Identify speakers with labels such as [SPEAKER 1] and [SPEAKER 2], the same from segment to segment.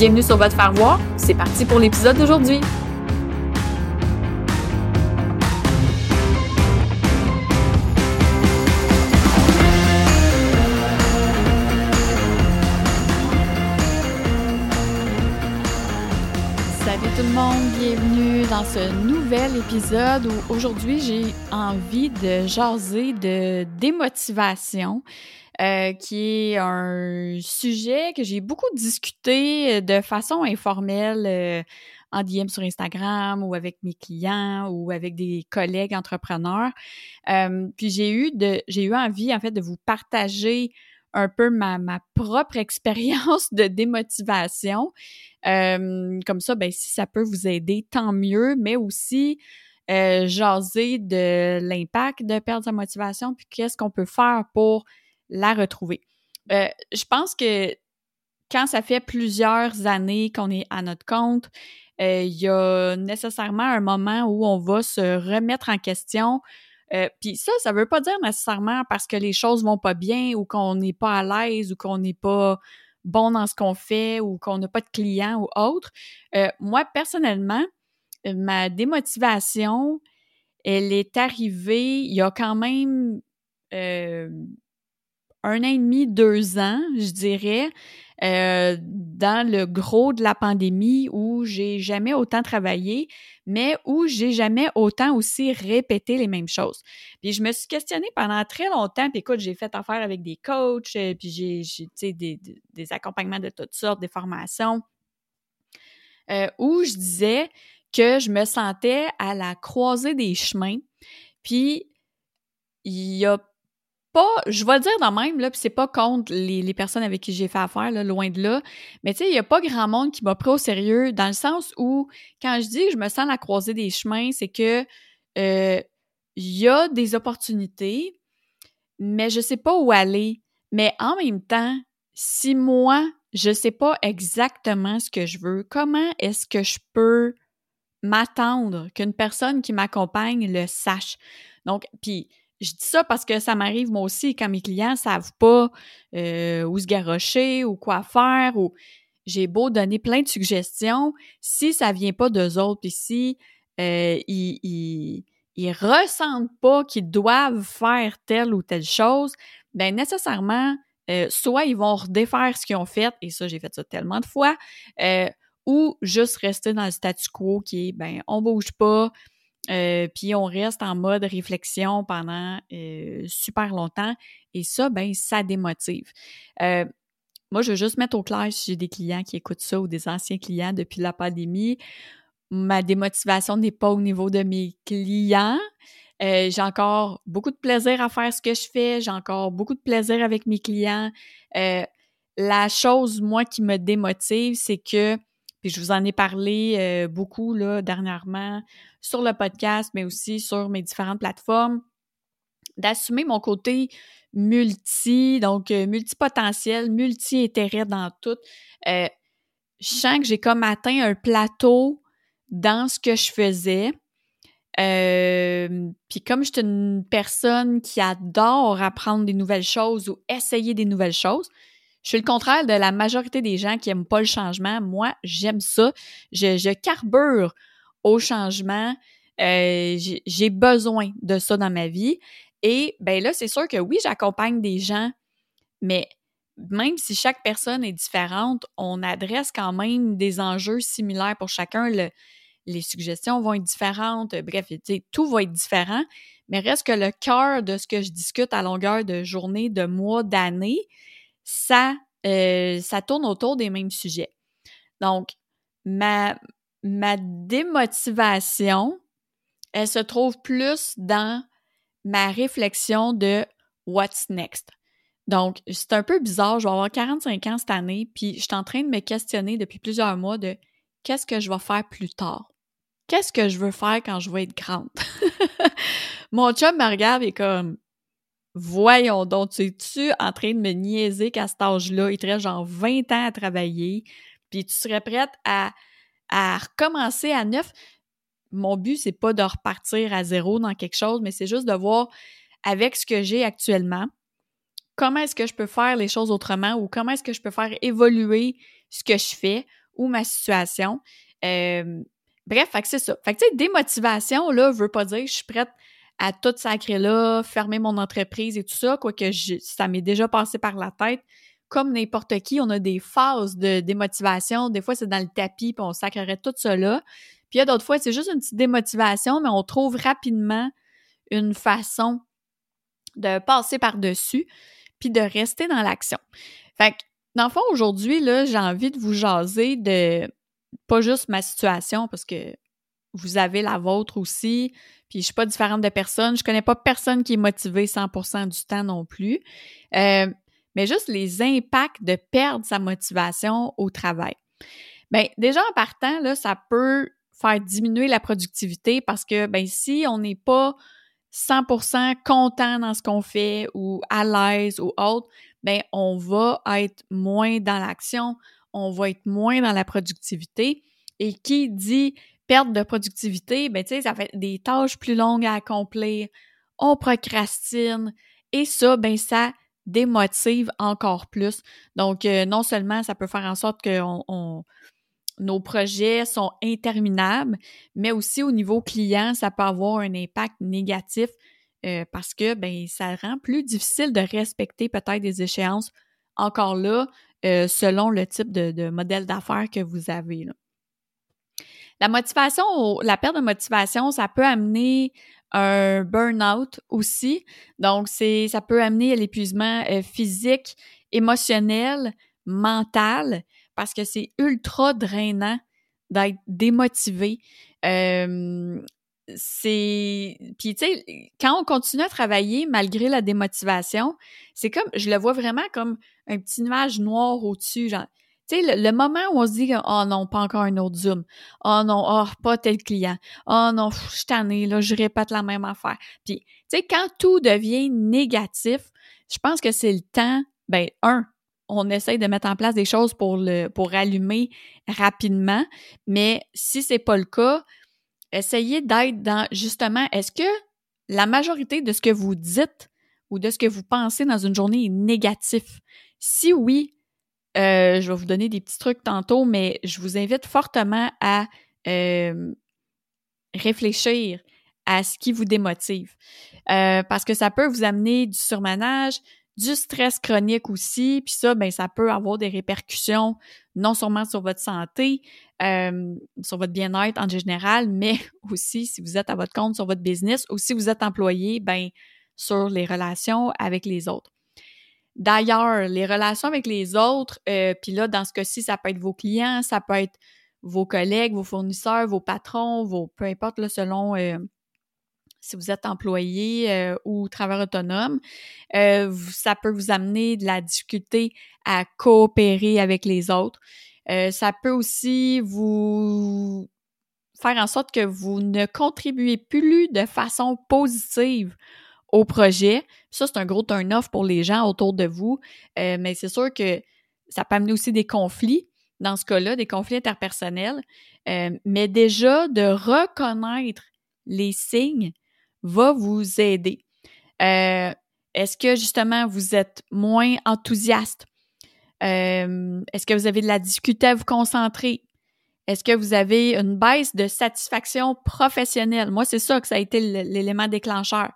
[SPEAKER 1] Bienvenue sur votre faire voir. C'est parti pour l'épisode d'aujourd'hui. Salut tout le monde, bienvenue dans ce nouvel épisode où aujourd'hui j'ai envie de jaser de démotivation. Euh, qui est un sujet que j'ai beaucoup discuté de façon informelle euh, en DM sur Instagram ou avec mes clients ou avec des collègues entrepreneurs. Euh, puis j'ai eu de j'ai eu envie en fait de vous partager un peu ma, ma propre expérience de démotivation. comme ça, ben si ça peut vous aider, tant mieux, mais aussi jaser de l'impact de perdre sa motivation, puis qu'est-ce qu'on peut faire pour la retrouver. Euh, je pense que quand ça fait plusieurs années qu'on est à notre compte, euh, il y a nécessairement un moment où on va se remettre en question. Euh, Puis ça, ça veut pas dire nécessairement parce que les choses vont pas bien ou qu'on n'est pas à l'aise ou qu'on n'est pas bon dans ce qu'on fait ou qu'on n'a pas de clients ou autre. Moi, personnellement, ma démotivation, elle est arrivée il y a quand même un an et demi, deux ans, je dirais, euh, dans le gros de la pandémie où j'ai jamais autant travaillé, mais où j'ai jamais autant aussi répété les mêmes choses. Puis je me suis questionnée pendant très longtemps, puis écoute, j'ai fait affaire avec des coachs, euh, puis j'ai, j'ai des, des, accompagnements de toutes sortes, des formations, euh, où je disais que je me sentais à la croisée des chemins, puis il y a pas, je vais le dire dans même, là, puis c'est pas contre les, personnes avec qui j'ai fait affaire, loin de là, mais tu sais, il y a pas grand monde qui m'a pris au sérieux, dans le sens où, quand je dis que je me sens à la croisée des chemins, c'est que euh, il y a des opportunités, mais je sais pas où aller. Mais en même temps, si moi, je sais pas exactement ce que je veux, comment est-ce que je peux m'attendre qu'une personne qui m'accompagne le sache? Donc, puis je dis ça parce que ça m'arrive moi aussi quand mes clients savent pas euh, où se garrocher ou quoi faire j'ai beau donner plein de suggestions, si ça vient pas d'eux autres, puis si euh, ils, ils, ressentent pas qu'ils doivent faire telle ou telle chose, ben nécessairement, euh, soit ils vont redéfaire ce qu'ils ont fait, et ça, j'ai fait ça tellement de fois, euh, ou juste rester dans le statu quo qui est, ben, on bouge pas, euh, puis on reste en mode réflexion pendant euh, super longtemps. Et ça, ben, ça démotive. Euh, moi, je veux juste mettre au clair si j'ai des clients qui écoutent ça ou des anciens clients depuis la pandémie. Ma démotivation n'est pas au niveau de mes clients. j'ai encore beaucoup de plaisir à faire ce que je fais. J'ai encore beaucoup de plaisir avec mes clients. la chose, moi, qui me démotive, c'est que puis je vous en ai parlé euh, beaucoup là, dernièrement sur le podcast, mais aussi sur mes différentes plateformes, d'assumer mon côté multi, donc euh, multipotentiel, multi-intérêt dans tout. Euh, je sens que j'ai comme atteint un plateau dans ce que je faisais. puis comme je suis une personne qui adore apprendre des nouvelles choses ou essayer des nouvelles choses, je suis le contraire de la majorité des gens qui aiment pas le changement. Moi, j'aime ça. Je, je, carbure au changement. Euh, j'ai besoin de ça dans ma vie. Et ben là, c'est sûr que oui, j'accompagne des gens, mais même si chaque personne est différente, on adresse quand même des enjeux similaires pour chacun. les suggestions vont être différentes. Bref, tout va être différent. Mais reste que le cœur de ce que je discute à longueur de journée, de mois, d'année, ça, euh, ça tourne autour des mêmes sujets. Donc, ma, ma démotivation, elle se trouve plus dans ma réflexion de what's next. Donc, c'est un peu bizarre, je vais avoir 45 ans cette année, puis je suis en train de me questionner depuis plusieurs mois de qu'est-ce que je vais faire plus tard? Qu'est-ce que je veux faire quand je vais être grande? Mon chum me regarde et comme Voyons donc, tu es-tu en train de me niaiser qu'à cet âge-là, il te reste genre 20 ans à travailler, puis tu serais prête à, à recommencer à neuf? Mon but, c'est pas de repartir à zéro dans quelque chose, mais c'est juste de voir avec ce que j'ai actuellement, comment est-ce que je peux faire les choses autrement ou comment est-ce que je peux faire évoluer ce que je fais ou ma situation. Euh, bref, c'est ça. Fait que, tu sais, démotivation, là, veut pas dire je suis prête à tout sacrer là, fermer mon entreprise et tout ça, quoique ça m'est déjà passé par la tête. Comme n'importe qui, on a des phases de démotivation. Des fois, c'est dans le tapis, puis on sacrerait tout là. Puis il y a d'autres fois, c'est juste une petite démotivation, mais on trouve rapidement une façon de passer par-dessus, puis de rester dans l'action. Fait que, dans le fond, aujourd'hui, là, j'ai envie de vous jaser de pas juste ma situation, parce que vous avez la vôtre aussi, puis je suis pas différente de personne. Je connais pas personne qui est motivé 100% du temps non plus. Euh, mais juste les impacts de perdre sa motivation au travail. Bien, déjà en partant, là, ça peut faire diminuer la productivité parce que ben si on n'est pas 100% content dans ce qu'on fait ou à l'aise ou autre, ben on va être moins dans l'action, on va être moins dans la productivité. Et qui dit perte de productivité, ben ça fait des tâches plus longues à accomplir, on procrastine et ça, ben ça démotive encore plus. Donc, euh, non seulement ça peut faire en sorte que nos projets sont interminables, mais aussi au niveau client, ça peut avoir un impact négatif euh, parce que ben ça rend plus difficile de respecter peut-être des échéances encore là, euh, selon le type de, de modèle d'affaires que vous avez. Là. La motivation, la perte de motivation, ça peut amener un burn-out aussi. Donc, c'est, ça peut amener à l'épuisement euh, physique, émotionnel, mental, parce que c'est ultra drainant d'être démotivé. Euh, c'est puis tu sais quand on continue à travailler malgré la démotivation c'est comme je le vois vraiment comme un petit nuage noir au-dessus genre tu sais, le, moment où on se dit Oh non, pas encore un autre Zoom. Oh non, oh, pas tel client. Oh non, je suis là, je répète la même affaire. Puis, tu sais, quand tout devient négatif, je pense que c'est le temps, ben, un, on essaye de mettre en place des choses pour le pour allumer rapidement, mais si c'est pas le cas, essayez d'être dans justement est-ce que la majorité de ce que vous dites ou de ce que vous pensez dans une journée est négatif? Si oui, euh, je vais vous donner des petits trucs tantôt, mais je vous invite fortement à euh, réfléchir à ce qui vous démotive. Euh, parce que ça peut vous amener du surmenage, du stress chronique aussi, puis ça, ben, ça peut avoir des répercussions non seulement sur votre santé, sur votre bien-être en général, mais aussi si vous êtes à votre compte sur votre business ou si vous êtes employé, ben, sur les relations avec les autres. D'ailleurs, les relations avec les autres, euh, puis là, dans ce cas-ci, ça peut être vos clients, ça peut être vos collègues, vos fournisseurs, vos patrons, vos peu importe là, selon euh, si vous êtes employé euh, ou travailleur autonome, ça peut vous amener de la difficulté à coopérer avec les autres. ça peut aussi vous faire en sorte que vous ne contribuez plus de façon positive au projet. Ça, c'est un gros turn-off pour les gens autour de vous, euh, mais c'est sûr que ça peut amener aussi des conflits, dans ce cas-là, des conflits interpersonnels. Euh, mais déjà, de reconnaître les signes va vous aider. Euh, est-ce que justement vous êtes moins enthousiaste? Est-ce que vous avez de la difficulté à vous concentrer? Est-ce que vous avez une baisse de satisfaction professionnelle? Moi, c'est ça que ça a été l'élément déclencheur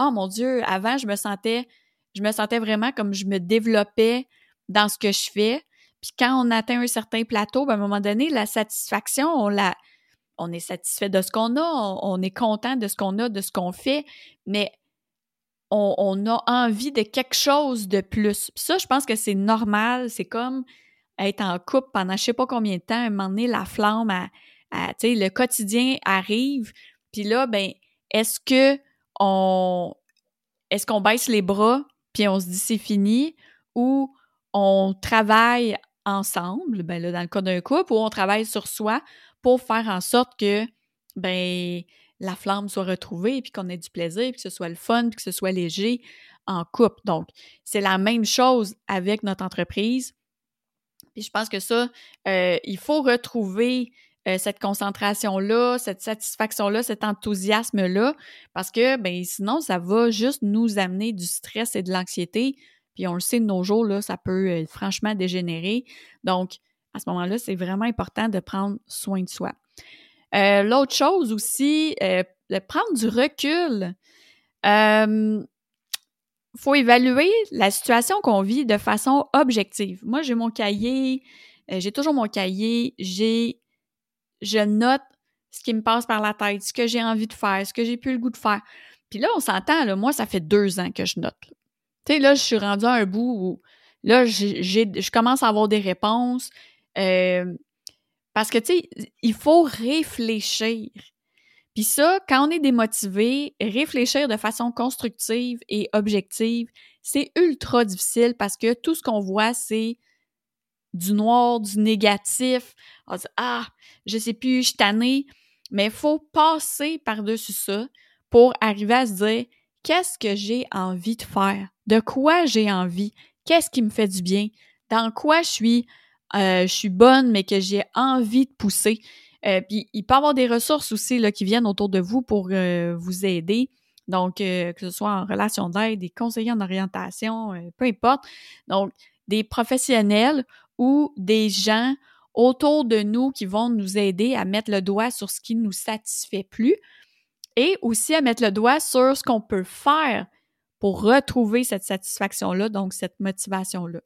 [SPEAKER 1] oh mon Dieu, avant, je me sentais, je me sentais vraiment comme je me développais dans ce que je fais. Puis quand on atteint un certain plateau, ben, à un moment donné, la satisfaction, on la, on est satisfait de ce qu'on a, on, est content de ce qu'on a, de ce qu'on fait, mais on, a envie de quelque chose de plus. Puis ça, je pense que c'est normal. C'est comme être en couple pendant je sais pas combien de temps, à la flamme, à, sais, le quotidien arrive. Puis là, ben, est-ce que est-ce qu'on baisse les bras puis on se dit c'est fini ou on travaille ensemble, ben là, dans le cas d'un couple, ou on travaille sur soi pour faire en sorte que ben la flamme soit retrouvée, puis qu'on ait du plaisir, puis que ce soit le fun, puis que ce soit léger en couple. Donc, c'est la même chose avec notre entreprise. Puis je pense que ça, euh, il faut retrouver euh, cette concentration-là, cette satisfaction-là, cet enthousiasme-là, parce que ben, sinon, ça va juste nous amener du stress et de l'anxiété. Puis on le sait de nos jours, là, ça peut euh, franchement dégénérer. Donc, à ce moment-là, c'est vraiment important de prendre soin de soi. Euh, l'autre chose aussi, prendre du recul. Il faut évaluer la situation qu'on vit de façon objective. Moi, j'ai mon cahier, j'ai toujours mon cahier, j'ai, je note ce qui me passe par la tête, ce que j'ai envie de faire, ce que j'ai plus le goût de faire. Puis là, on s'entend, là, moi, ça fait deux ans que je note. Tu sais, là, je suis rendue à un bout où là, je commence à avoir des réponses. Euh, parce que, tu sais, il faut réfléchir. Puis ça, quand on est démotivé, réfléchir de façon constructive et objective, c'est ultra difficile parce que tout ce qu'on voit, c'est du noir, du négatif. Ah, je sais plus, je tannée. Mais il faut passer par-dessus ça pour arriver à se dire, qu'est-ce que j'ai envie de faire? De quoi j'ai envie? Qu'est-ce qui me fait du bien? Dans quoi je suis euh, je suis bonne, mais que j'ai envie de pousser? Euh, puis il peut y avoir des ressources aussi qui viennent autour de vous pour euh, vous aider. Donc, que ce soit en relation d'aide, des conseillers en orientation, peu importe. Donc, des professionnels ou des gens autour de nous qui vont nous aider à mettre le doigt sur ce qui nous satisfait plus et aussi à mettre le doigt sur ce qu'on peut faire pour retrouver cette satisfaction-là, donc cette motivation-là.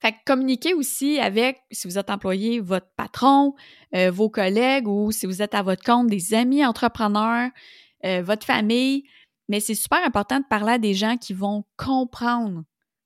[SPEAKER 1] Fait que communiquez aussi avec, si vous êtes employé, votre patron, euh, vos collègues ou si vous êtes à votre compte, des amis entrepreneurs, euh, votre famille. Mais c'est super important de parler à des gens qui vont comprendre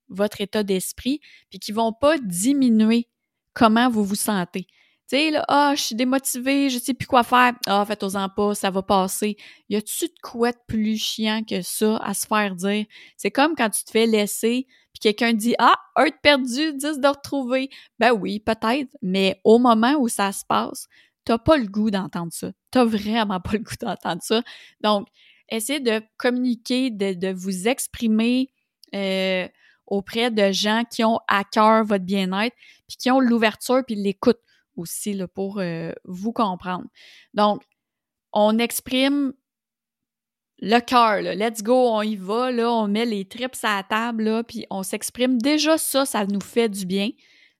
[SPEAKER 1] votre état d'esprit puis qui vont pas diminuer comment vous vous sentez. Tu sais, là, ah, je suis démotivée, je sais plus quoi faire. Ah, faites-en pas, ça va passer. Y a-tu de quoi de plus chiant que ça à se faire dire? C'est comme quand tu te fais laisser puis quelqu'un dit Ah, un de perdu, dix de retrouver. Ben oui, peut-être, mais au moment où ça se passe, t'as pas le goût d'entendre ça. T'as vraiment pas le goût d'entendre ça. Donc, essayez de communiquer, de, vous exprimer euh, auprès de gens qui ont à cœur votre bien-être, puis qui ont l'ouverture puis l'écoute aussi là, pour euh, vous comprendre. Donc, on exprime le cœur, let's go, on y va, là, on met les trips à la table, là, puis on s'exprime. Déjà, ça, ça nous fait du bien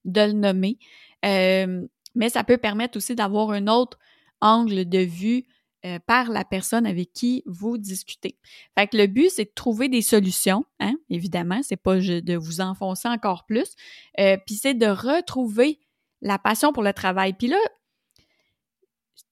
[SPEAKER 1] de le nommer. Euh, mais ça peut permettre aussi d'avoir un autre angle de vue euh, par la personne avec qui vous discutez. Fait que le but, c'est de trouver des solutions, hein, évidemment, c'est pas de vous enfoncer encore plus, euh, puis c'est de retrouver la passion pour le travail. Puis là,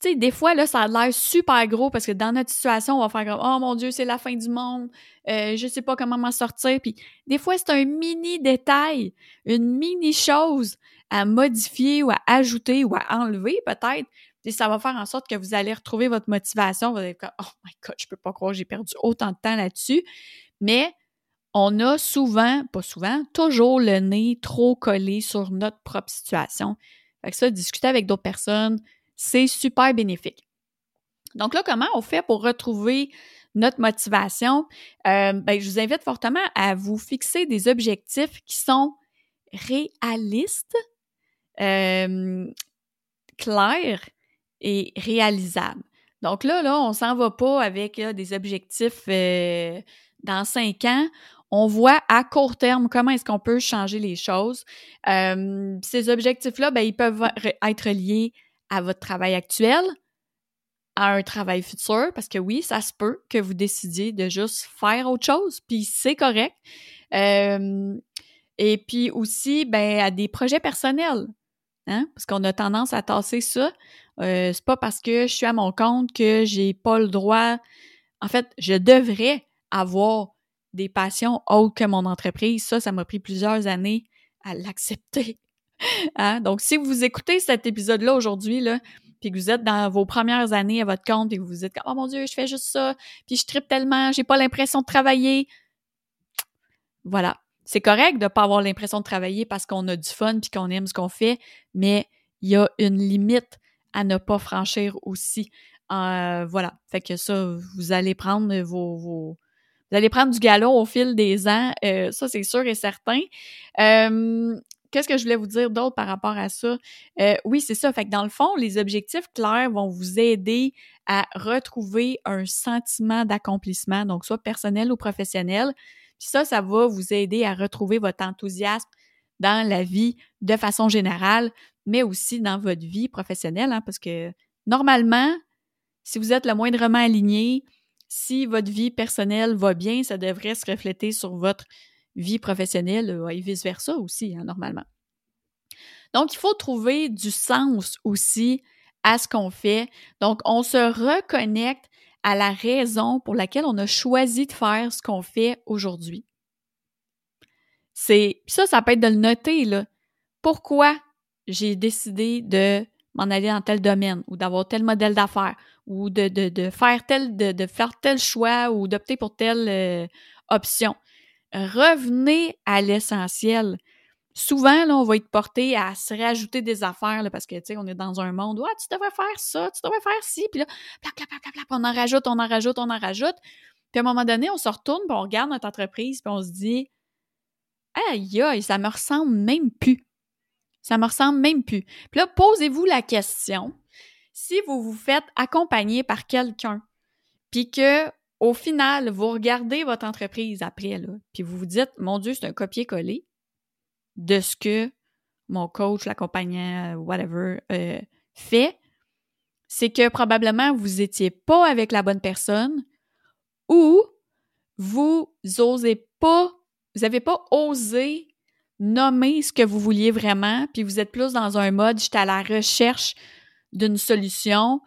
[SPEAKER 1] tu sais, des fois, là, ça a l'air super gros parce que dans notre situation, on va faire comme Oh mon Dieu, c'est la fin du monde, euh, je sais pas comment m'en sortir. Puis des fois, c'est un mini détail, une mini chose à modifier ou à ajouter ou à enlever peut-être. Et ça va faire en sorte que vous allez retrouver votre motivation. Vous allez comme Oh my God, je peux pas croire j'ai perdu autant de temps là-dessus. Mais on a souvent, pas souvent, toujours le nez trop collé sur notre propre situation. Fait que ça, discuter avec d'autres personnes, c'est super bénéfique. Donc là, comment on fait pour retrouver notre motivation? Euh, ben, je vous invite fortement à vous fixer des objectifs qui sont réalistes, euh, clairs et réalisables. Donc là, là, on s'en va pas avec des objectifs euh, dans cinq ans. On voit à court terme comment est-ce qu'on peut changer les choses. ces objectifs-là, ben, ils peuvent être liés à votre travail actuel, à un travail futur, parce que oui, ça se peut que vous décidiez de juste faire autre chose, puis c'est correct. Euh, Et puis aussi, ben, à des projets personnels. Hein? Parce qu'on a tendance à tasser ça. Euh, c'est pas parce que je suis à mon compte que j'ai pas le droit. En fait, je devrais avoir des passions autres que mon entreprise. Ça, ça m'a pris plusieurs années à l'accepter. Hein? Donc, si vous écoutez cet épisode-là aujourd'hui, là, puis que vous êtes dans vos premières années à votre compte et que vous vous dites « Oh mon Dieu, je fais juste ça, puis je tripe tellement, j'ai pas l'impression de travailler. » Voilà. C'est correct de pas avoir l'impression de travailler parce qu'on a du fun puis qu'on aime ce qu'on fait, mais il y a une limite à ne pas franchir aussi. Euh, voilà. Fait que ça, vous allez prendre vos, vous allez prendre du galon au fil des ans, euh, ça c'est sûr et certain. Qu'est-ce que je voulais vous dire d'autre par rapport à ça? Euh, oui, c'est ça. Fait que dans le fond, les objectifs clairs vont vous aider à retrouver un sentiment d'accomplissement, donc soit personnel ou professionnel. Ça, ça va vous aider à retrouver votre enthousiasme dans la vie de façon générale, mais aussi dans votre vie professionnelle, hein, parce que normalement, si vous êtes le moindrement aligné, si votre vie personnelle va bien, ça devrait se refléter sur votre vie professionnelle euh, et vice-versa aussi, hein, normalement. Donc, il faut trouver du sens aussi à ce qu'on fait. Donc, on se reconnecte à la raison pour laquelle on a choisi de faire ce qu'on fait aujourd'hui. C'est ça, ça peut être de le noter là. Pourquoi j'ai décidé de m'en aller dans tel domaine ou d'avoir tel modèle d'affaires ou de, faire tel choix ou d'opter pour telle euh, option? Revenez à l'essentiel. Souvent, là, on va être porté à se rajouter des affaires là, parce que, tu sais, on est dans un monde où ah, tu devrais faire ça, tu devrais faire ci, puis là, on en rajoute, on en rajoute, on en rajoute. Puis à un moment donné, on se retourne, puis on regarde notre entreprise, puis on se dit Aïe, aïe, ça me ressemble même plus. Ça me ressemble même plus. Puis là, posez-vous la question si vous vous faites accompagner par quelqu'un, puis que au final, vous regardez votre entreprise après, là, puis vous vous dites, mon Dieu, c'est un copier-coller de ce que mon coach, l'accompagnant, whatever, euh, fait, c'est que probablement vous étiez pas avec la bonne personne ou vous osez pas, vous n'avez pas osé nommer ce que vous vouliez vraiment, puis vous êtes plus dans un mode, j'étais à la recherche d'une solution.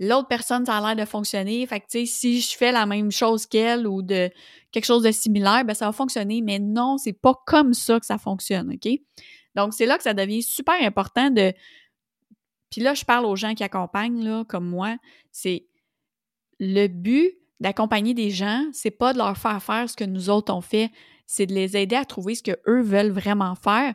[SPEAKER 1] L'autre personne, ça a l'air de fonctionner. Fait que, tu sais, si je fais la même chose qu'elle ou de quelque chose de similaire, ben, ça va fonctionner. Mais non, c'est pas comme ça que ça fonctionne, OK? Donc, c'est là que ça devient super important de. Puis là, je parle aux gens qui accompagnent, là, comme moi. C'est le but d'accompagner des gens, c'est pas de leur faire faire ce que nous autres on fait, c'est de les aider à trouver ce qu'eux veulent vraiment faire,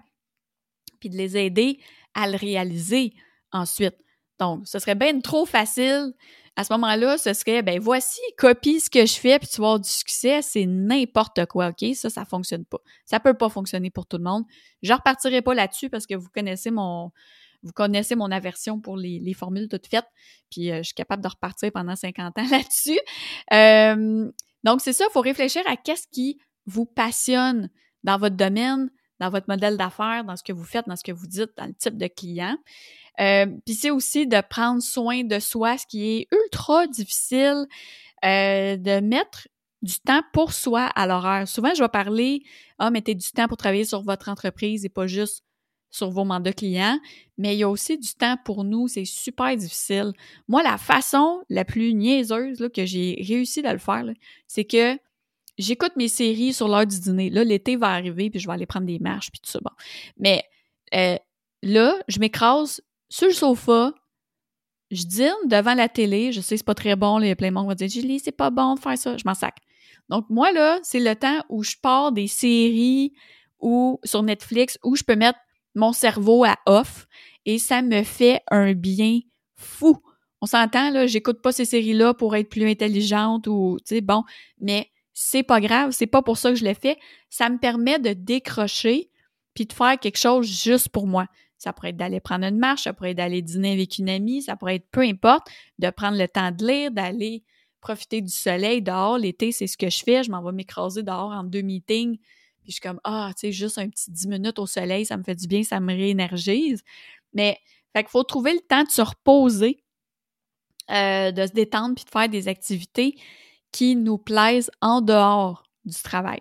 [SPEAKER 1] puis de les aider à le réaliser ensuite. Donc, ce serait bien trop facile. À ce moment-là, ce serait, ben voici, copie ce que je fais, puis tu vas avoir du succès. C'est n'importe quoi, OK? Ça, ça fonctionne pas. Ça peut pas fonctionner pour tout le monde. Je repartirai pas là-dessus parce que vous connaissez mon, vous connaissez mon aversion pour les, formules toutes faites, puis euh, je suis capable de repartir pendant 50 ans là-dessus. Euh, donc, c'est ça, il faut réfléchir à qu'est-ce qui vous passionne dans votre domaine, dans votre modèle d'affaires, dans ce que vous faites, dans ce que vous dites, dans le type de client. Euh, Puis c'est aussi de prendre soin de soi, ce qui est ultra difficile, euh, de mettre du temps pour soi à l'horaire. Souvent, je vais parler, ah, mettez du temps pour travailler sur votre entreprise et pas juste sur vos mandats clients, mais il y a aussi du temps pour nous, c'est super difficile. Moi, la façon la plus niaiseuse que j'ai réussi de le faire, c'est que j'écoute mes séries sur l'heure du dîner. Là, l'été va arriver, puis je vais aller prendre des marches, puis tout ça. Bon. Mais euh, là, je m'écrase sur le sofa, je dîne devant la télé. Je sais, c'est pas très bon. Les plein de monde va dire Julie, c'est pas bon de faire ça. Je m'en sac. Donc, moi, là, c'est le temps où je pars des séries ou sur Netflix où je peux mettre mon cerveau à off et ça me fait un bien fou. On s'entend, là, j'écoute pas ces séries-là pour être plus intelligente ou, tu sais, bon, mais c'est pas grave, c'est pas pour ça que je le fais. Ça me permet de décrocher puis de faire quelque chose juste pour moi. Ça pourrait être d'aller prendre une marche, ça pourrait être d'aller dîner avec une amie, ça pourrait être peu importe, de prendre le temps de lire, d'aller profiter du soleil dehors. L'été, c'est ce que je fais. Je m'en vais m'écraser dehors en deux meetings. Puis je suis comme, ah, tu sais, juste un petit dix minutes au soleil, ça me fait du bien, ça me réénergise. Mais, fait qu'il faut trouver le temps de se reposer, euh, de se détendre, puis de faire des activités qui nous plaisent en dehors du travail.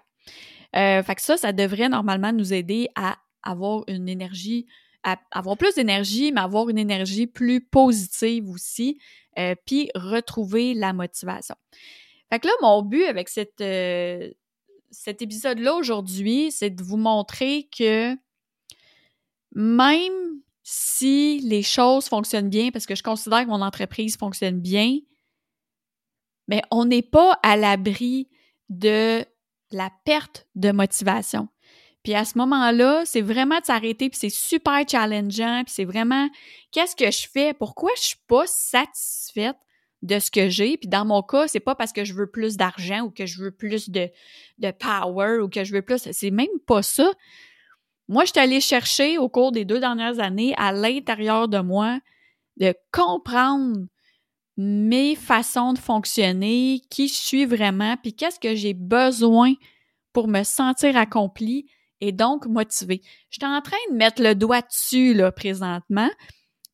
[SPEAKER 1] Euh, fait que ça, ça devrait normalement nous aider à avoir une énergie, à avoir plus d'énergie, mais avoir une énergie plus positive aussi, euh, puis retrouver la motivation. Fait que là, mon but avec cette, euh, cet épisode-là aujourd'hui, c'est de vous montrer que même si les choses fonctionnent bien, parce que je considère que mon entreprise fonctionne bien, mais on n'est pas à l'abri de la perte de motivation. Puis à ce moment-là, c'est vraiment de s'arrêter, puis c'est super challengeant, puis c'est vraiment qu'est-ce que je fais, pourquoi je suis pas satisfaite de ce que j'ai? Puis dans mon cas, c'est pas parce que je veux plus d'argent ou que je veux plus de, de power ou que je veux plus. C'est même pas ça. Moi, je suis allée chercher au cours des deux dernières années à l'intérieur de moi de comprendre mes façons de fonctionner, qui je suis vraiment, puis qu'est-ce que j'ai besoin pour me sentir accompli et donc motivé. Je suis en train de mettre le doigt dessus là présentement,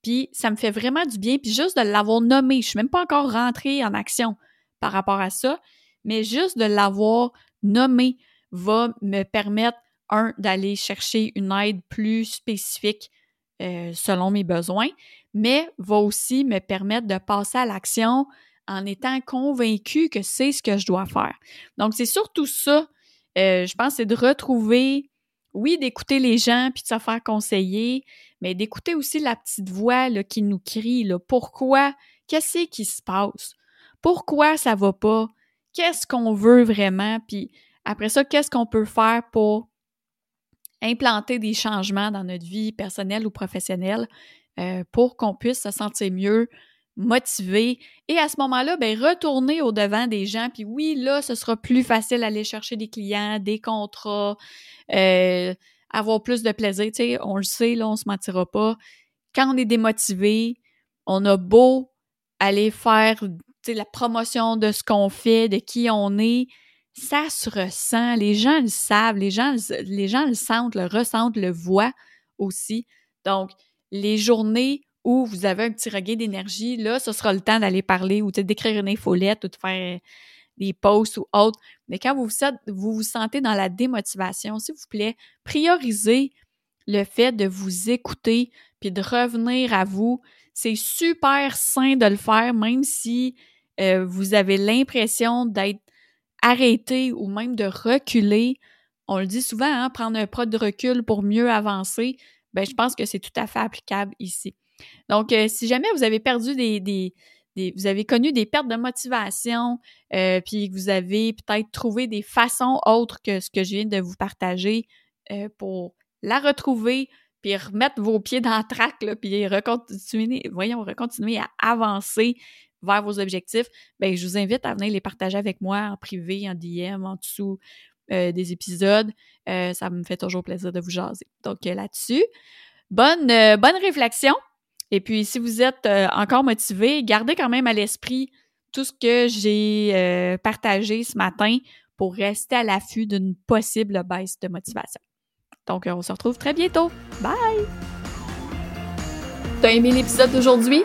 [SPEAKER 1] puis ça me fait vraiment du bien, puis juste de l'avoir nommé, je suis même pas encore rentrée en action par rapport à ça, mais juste de l'avoir nommé va me permettre un d'aller chercher une aide plus spécifique euh, selon mes besoins, mais va aussi me permettre de passer à l'action en étant convaincu que c'est ce que je dois faire. Donc, c'est surtout ça, euh, je pense, c'est de retrouver, oui, d'écouter les gens puis de se faire conseiller, mais d'écouter aussi la petite voix qui nous crie, là, pourquoi, qu'est-ce qui se passe, pourquoi ça va pas, qu'est-ce qu'on veut vraiment, puis après ça, qu'est-ce qu'on peut faire pour implanter des changements dans notre vie personnelle ou professionnelle euh, pour qu'on puisse se sentir mieux, motivé et à ce moment-là, ben retourner au devant des gens. Puis oui, là, ce sera plus facile d'aller chercher des clients, des contrats, euh, avoir plus de plaisir. Tu sais, on le sait, là, on se mentira pas. Quand on est démotivé, on a beau aller faire la promotion de ce qu'on fait, de qui on est, ça se ressent. Les gens le savent, les gens, le sentent, le ressentent, le voient aussi. Donc, les journées où vous avez un petit regain d'énergie, là, ce sera le temps d'aller parler ou d'écrire une infolette ou de faire des posts ou autres. Mais quand vous vous, vous sentez dans la démotivation, s'il vous plaît, priorisez le fait de vous écouter puis de revenir à vous. C'est super sain de le faire, même si euh, vous avez l'impression d'être arrêter ou même de reculer, on le dit souvent, hein, prendre un pas de recul pour mieux avancer, ben, je pense que c'est tout à fait applicable ici. Donc, euh, si jamais vous avez perdu des, vous avez connu des pertes de motivation, euh, puis que vous avez peut-être trouvé des façons autres que ce que je viens de vous partager euh, pour la retrouver, puis remettre vos pieds dans traque, là, puis recontinuer, voyons, recontinuer à avancer vers vos objectifs, ben je vous invite à venir les partager avec moi en privé, en DM, en dessous euh, des épisodes. Euh, ça me fait toujours plaisir de vous jaser. Donc euh, là-dessus, bonne, bonne réflexion. Et puis, si vous êtes encore motivé, gardez quand même à l'esprit tout ce que j'ai partagé ce matin pour rester à l'affût d'une possible baisse de motivation. Donc, on se retrouve très bientôt. Bye! T'as aimé l'épisode d'aujourd'hui?